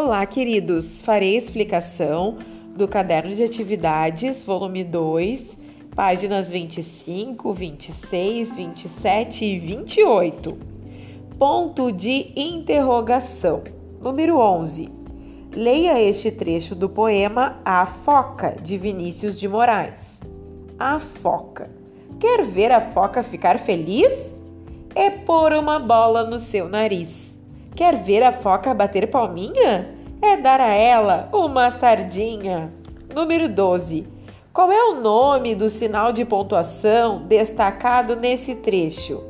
Olá, queridos! Farei explicação do caderno de atividades, volume 2, páginas 25, 26, 27 e 28. Ponto de interrogação. Número 11. Leia este trecho do poema A Foca, de Vinícius de Moraes. A Foca. Quer ver a foca ficar feliz? É pôr uma bola no seu nariz. Quer ver a foca bater palminha? É dar a ela uma sardinha. Número 12. Qual é o nome do sinal de pontuação destacado nesse trecho?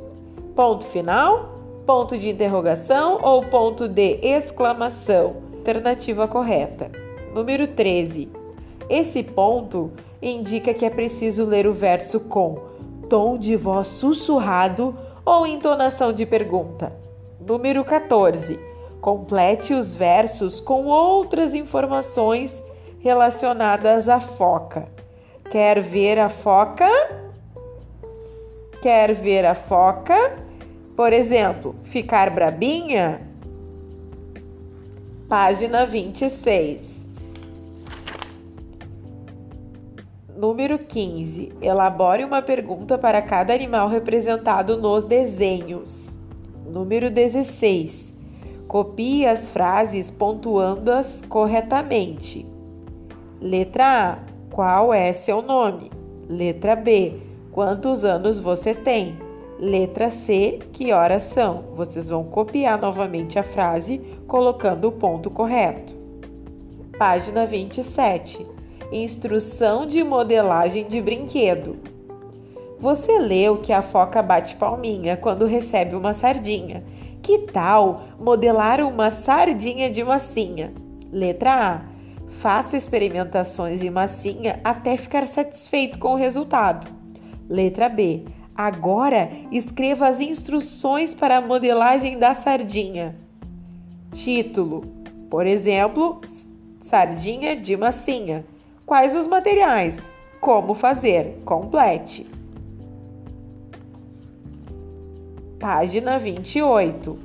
Ponto final, ponto de interrogação ou ponto de exclamação? Alternativa correta. Número 13. Esse ponto indica que é preciso ler o verso com tom de voz sussurrado ou entonação de pergunta. Número 14. Complete os versos com outras informações relacionadas à foca. Quer ver a foca? Quer ver a foca? Por exemplo, ficar brabinha? Página 26. Número 15. Elabore uma pergunta para cada animal representado nos desenhos. Número 16. Copie as frases pontuando-as corretamente. Letra A. Qual é seu nome? Letra B. Quantos anos você tem? Letra C. Que horas são? Vocês vão copiar novamente a frase colocando o ponto correto. Página 27. Instrução de modelagem de brinquedo. Você leu que a foca bate palminha quando recebe uma sardinha. Que tal modelar uma sardinha de massinha? Letra A. Faça experimentações em massinha até ficar satisfeito com o resultado. Letra B. Agora escreva as instruções para a modelagem da sardinha. Título: Por exemplo, sardinha de massinha. Quais os materiais? Como fazer? Complete. Página 28.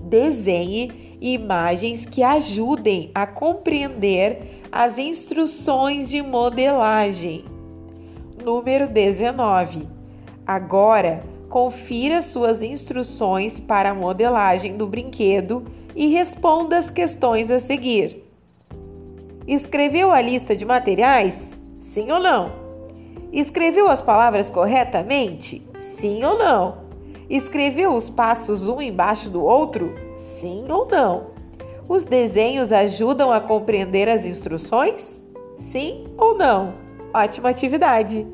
Desenhe imagens que ajudem a compreender as instruções de modelagem. Número 19. Agora, confira suas instruções para a modelagem do brinquedo e responda as questões a seguir. Escreveu a lista de materiais? Sim ou não? Escreveu as palavras corretamente? Sim ou não? Escreveu os passos um embaixo do outro? Sim ou não? Os desenhos ajudam a compreender as instruções? Sim ou não? Ótima atividade!